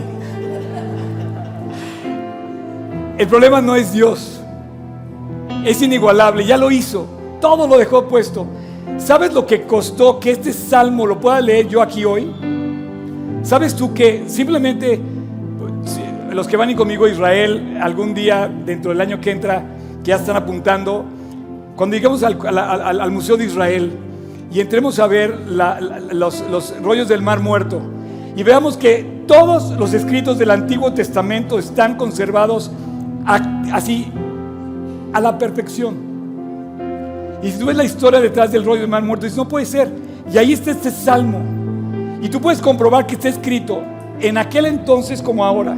El problema no es Dios. Es inigualable, ya lo hizo. Todo lo dejó puesto. ¿Sabes lo que costó que este salmo lo pueda leer yo aquí hoy? ¿Sabes tú que simplemente si- los que van conmigo a Israel algún día dentro del año que entra, ya están apuntando, cuando lleguemos al, Museo de Israel y entremos a ver los, los rollos del Mar Muerto y veamos que todos los escritos del Antiguo Testamento están conservados así a la perfección. Y si tú ves la historia detrás del rollo del Mar Muerto, dices, no puede ser. Y ahí está este salmo. Y tú puedes comprobar que está escrito en aquel entonces como ahora.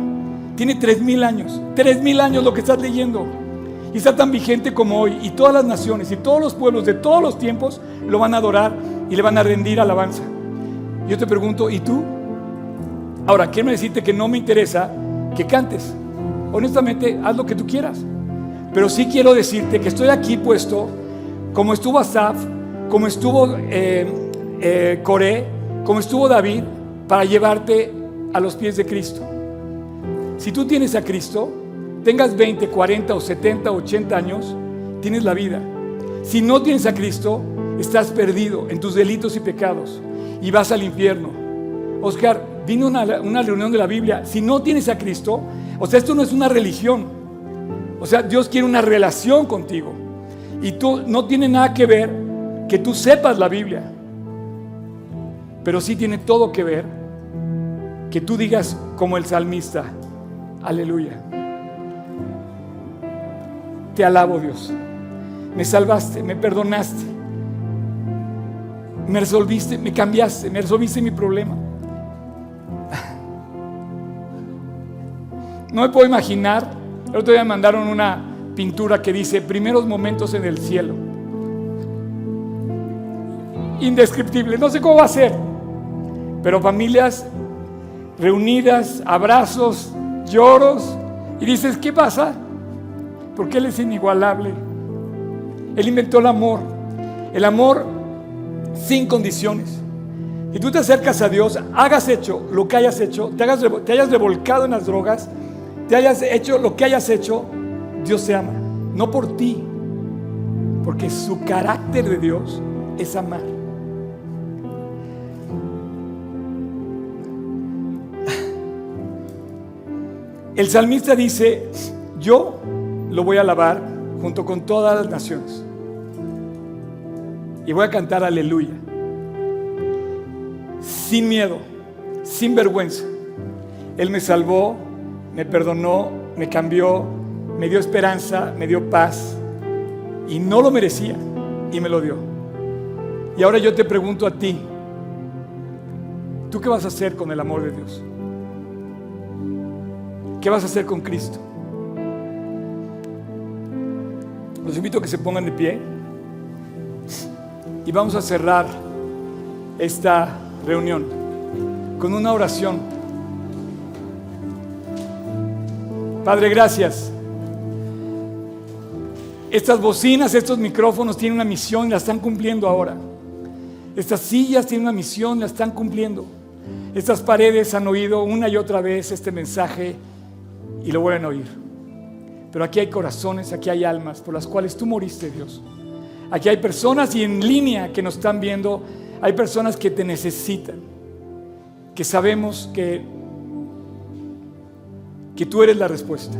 Tiene tres mil años. Tres mil años lo que estás leyendo. Y está tan vigente como hoy. Y todas las naciones y todos los pueblos de todos los tiempos lo van a adorar y le van a rendir alabanza. Yo te pregunto, ¿y tú? Ahora, quiero decirte que no me interesa que cantes. Honestamente, haz lo que tú quieras. Pero sí quiero decirte que estoy aquí puesto, como estuvo Asaf, como estuvo eh, eh, Coré, como estuvo David, para llevarte a los pies de Cristo. Si tú tienes a Cristo, tengas 20, 40 o 70, 80 años, tienes la vida. Si no tienes a Cristo, estás perdido en tus delitos y pecados y vas al infierno. Oscar, vino una, una reunión de la Biblia. Si no tienes a Cristo, o sea, esto no es una religión. O sea, Dios quiere una relación contigo. Y tú no tiene nada que ver que tú sepas la Biblia. Pero sí tiene todo que ver que tú digas como el salmista, aleluya. Te alabo Dios. Me salvaste, me perdonaste. Me resolviste, me cambiaste, me resolviste mi problema. No me puedo imaginar. El otro día me mandaron una pintura que dice primeros momentos en el cielo. Indescriptible. No sé cómo va a ser. Pero familias reunidas, abrazos, lloros. Y dices, ¿qué pasa? Porque Él es inigualable. Él inventó el amor. El amor sin condiciones. Si tú te acercas a Dios, hagas hecho lo que hayas hecho, te, hagas, te hayas revolcado en las drogas, te hayas hecho lo que hayas hecho, Dios te ama. No por ti, porque su carácter de Dios es amar. El salmista dice, yo lo voy a alabar junto con todas las naciones. Y voy a cantar aleluya. Sin miedo, sin vergüenza. Él me salvó, me perdonó, me cambió, me dio esperanza, me dio paz. Y no lo merecía y me lo dio. Y ahora yo te pregunto a ti, ¿tú qué vas a hacer con el amor de Dios? ¿Qué vas a hacer con Cristo? Los invito a que se pongan de pie y vamos a cerrar esta reunión con una oración. Padre, gracias. Estas bocinas, estos micrófonos tienen una misión y la están cumpliendo ahora. Estas sillas tienen una misión la están cumpliendo. Estas paredes han oído una y otra vez este mensaje y lo vuelven a oír. Pero aquí hay corazones, aquí hay almas por las cuales tú moriste, Dios. Aquí hay personas y en línea que nos están viendo, hay personas que te necesitan, que sabemos que, que tú eres la respuesta.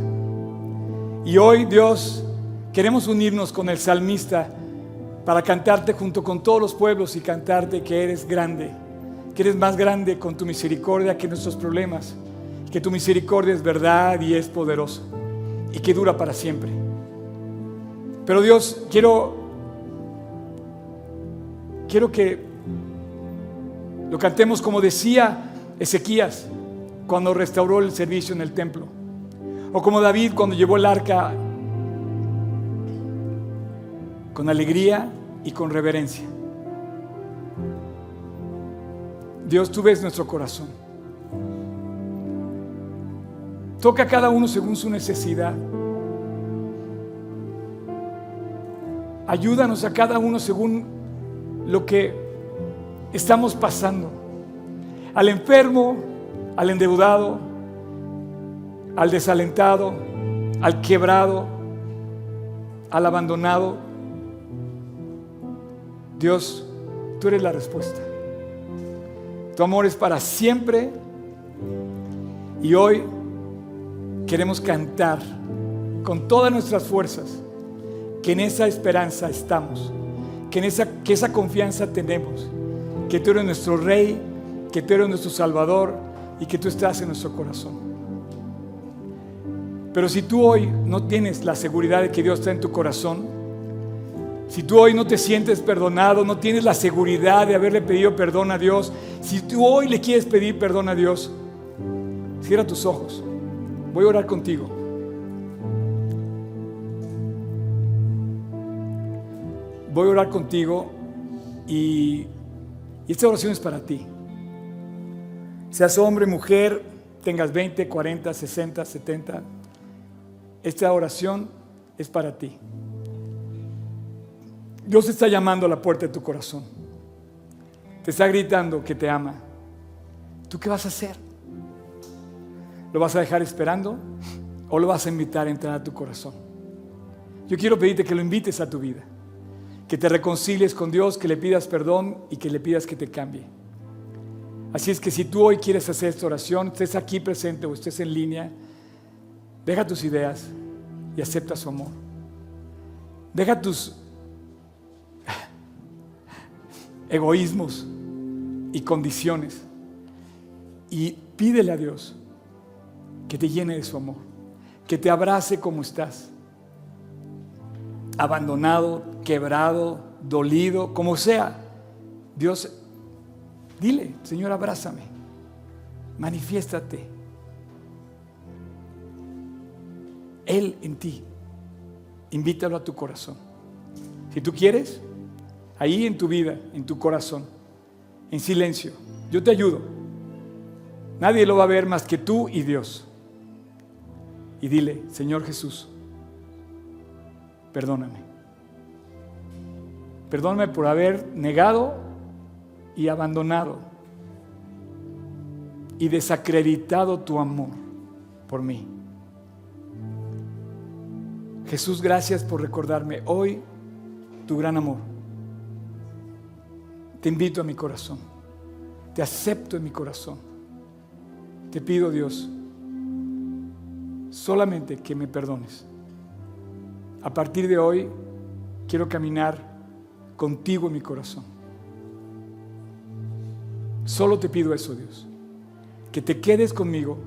Y hoy, Dios, queremos unirnos con el salmista para cantarte junto con todos los pueblos y cantarte que eres grande, que eres más grande con tu misericordia que nuestros problemas, que tu misericordia es verdad y es poderosa y que dura para siempre. Pero Dios, quiero quiero que lo cantemos como decía Ezequías cuando restauró el servicio en el templo, o como David cuando llevó el arca con alegría y con reverencia. Dios, tú ves nuestro corazón. Toca a cada uno según su necesidad. Ayúdanos a cada uno según lo que estamos pasando. Al enfermo, al endeudado, al desalentado, al quebrado, al abandonado. Dios, tú eres la respuesta. Tu amor es para siempre y hoy queremos cantar con todas nuestras fuerzas que en esa esperanza estamos, que, en esa, que esa confianza tenemos, que tú eres nuestro Rey, que tú eres nuestro Salvador y que tú estás en nuestro corazón. Pero si tú hoy no tienes la seguridad de que Dios está en tu corazón, si tú hoy no te sientes perdonado, no tienes la seguridad de haberle pedido perdón a Dios, si tú hoy le quieres pedir perdón a Dios, cierra tus ojos. Voy a orar contigo. Voy a orar contigo y, y esta oración es para ti. Seas hombre, mujer, tengas 20, 40, 60, 70. Esta oración es para ti. Dios está llamando a la puerta de tu corazón. Te está gritando que te ama. ¿Tú qué vas a hacer? ¿Lo vas a dejar esperando o lo vas a invitar a entrar a tu corazón? Yo quiero pedirte que lo invites a tu vida, que te reconcilies con Dios, que le pidas perdón y que le pidas que te cambie. Así es que si tú hoy quieres hacer esta oración, estés aquí presente o estés en línea, deja tus ideas y acepta su amor. Deja tus egoísmos y condiciones y pídele a Dios que te llene de su amor, que te abrace como estás, abandonado, quebrado, dolido, como sea. Dios Dile, Señor, abrázame, manifiéstate. Él en ti. Invítalo a tu corazón. Si tú quieres, ahí en tu vida, en tu corazón, en silencio, yo te ayudo. Nadie lo va a ver más que tú y Dios. Y dile, Señor Jesús, perdóname. Perdóname por haber negado y abandonado y desacreditado tu amor por mí. Jesús, gracias por recordarme hoy tu gran amor. Te invito a mi corazón. Te acepto en mi corazón. Te pido, Dios, solamente que me perdones. A partir de hoy quiero caminar contigo en mi corazón. Solo te pido eso, Dios. Que te quedes conmigo,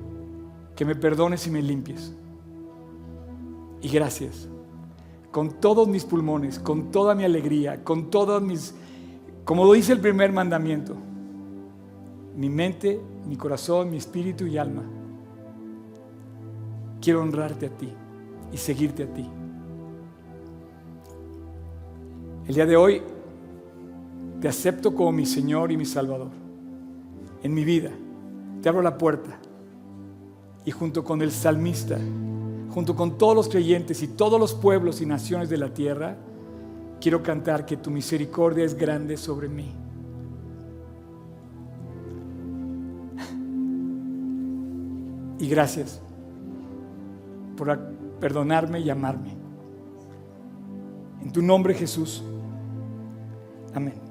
que me perdones y me limpies. Y gracias. Con todos mis pulmones, con toda mi alegría, con todas mis, como lo dice el primer mandamiento, mi mente, mi corazón, mi espíritu y alma. Quiero honrarte a ti y seguirte a ti. El día de hoy te acepto como mi Señor y mi Salvador en mi vida. Te abro la puerta. Y junto con el salmista, junto con todos los creyentes y todos los pueblos y naciones de la tierra, quiero cantar que tu misericordia es grande sobre mí. Y gracias por perdonarme y amarme. En tu nombre Jesús. Amén.